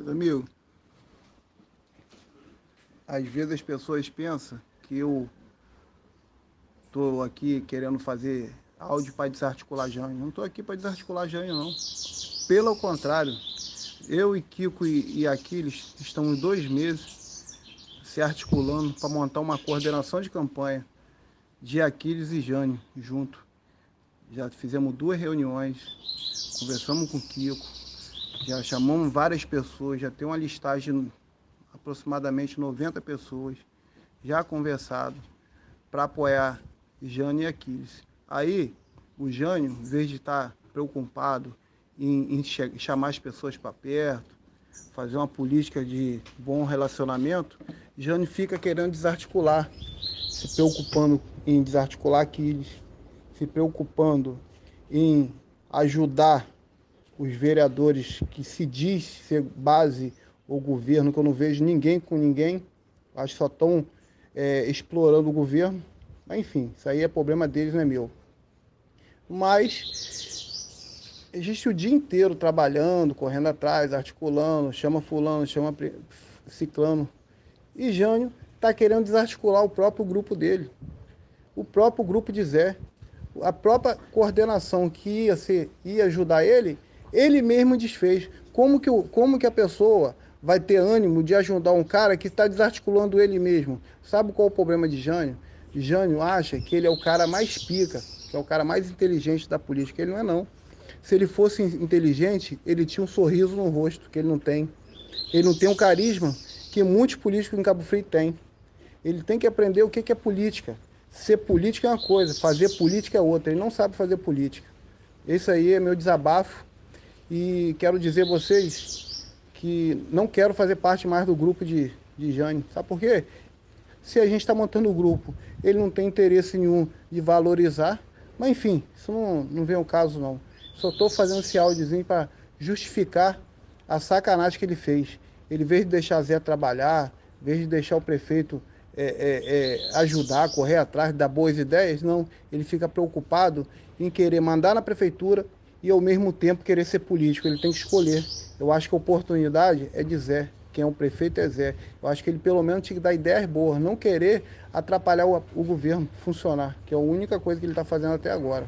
Meus amigos, às vezes as pessoas pensam que eu estou aqui querendo fazer áudio para desarticular Jânio. Não estou aqui para desarticular Jânio, não. Pelo contrário, eu e Kiko e, e Aquiles estamos dois meses se articulando para montar uma coordenação de campanha de Aquiles e Jânio junto. Já fizemos duas reuniões, conversamos com o Kiko, já chamamos várias pessoas, já tem uma listagem aproximadamente 90 pessoas já conversado para apoiar Jânio e Aquiles. Aí, o Jânio, em vez de estar preocupado em, em chamar as pessoas para perto, fazer uma política de bom relacionamento, Jânio fica querendo desarticular, se preocupando em desarticular Aquiles, se preocupando em ajudar os vereadores que se diz ser base ou governo, que eu não vejo ninguém com ninguém, acho que só estão é, explorando o governo. Mas, enfim, isso aí é problema deles, não é meu. Mas existe o dia inteiro trabalhando, correndo atrás, articulando, chama fulano, chama ciclano. E Jânio está querendo desarticular o próprio grupo dele. O próprio grupo de Zé. A própria coordenação que ia, ser, ia ajudar ele ele mesmo desfez. Como que, como que a pessoa vai ter ânimo de ajudar um cara que está desarticulando ele mesmo? Sabe qual é o problema de Jânio? Jânio acha que ele é o cara mais pica, que é o cara mais inteligente da política. Ele não é não. Se ele fosse inteligente, ele tinha um sorriso no rosto, que ele não tem. Ele não tem um carisma que muitos políticos em Cabo Frio têm. Ele tem que aprender o que é política. Ser política é uma coisa, fazer política é outra. Ele não sabe fazer política. Esse aí é meu desabafo. E quero dizer a vocês que não quero fazer parte mais do grupo de, de Jane. Sabe por quê? Se a gente está montando o grupo, ele não tem interesse nenhum de valorizar. Mas enfim, isso não, não vem ao caso não. Só estou fazendo esse áudiozinho para justificar a sacanagem que ele fez. Ele, em vez de deixar Zé trabalhar, em vez de deixar o prefeito é, é, é, ajudar, correr atrás, dar boas ideias, não. Ele fica preocupado em querer mandar na prefeitura e ao mesmo tempo querer ser político. Ele tem que escolher. Eu acho que a oportunidade é de Zé. Quem é o prefeito é Zé. Eu acho que ele pelo menos tinha que dar ideias boas, não querer atrapalhar o, o governo funcionar, que é a única coisa que ele está fazendo até agora.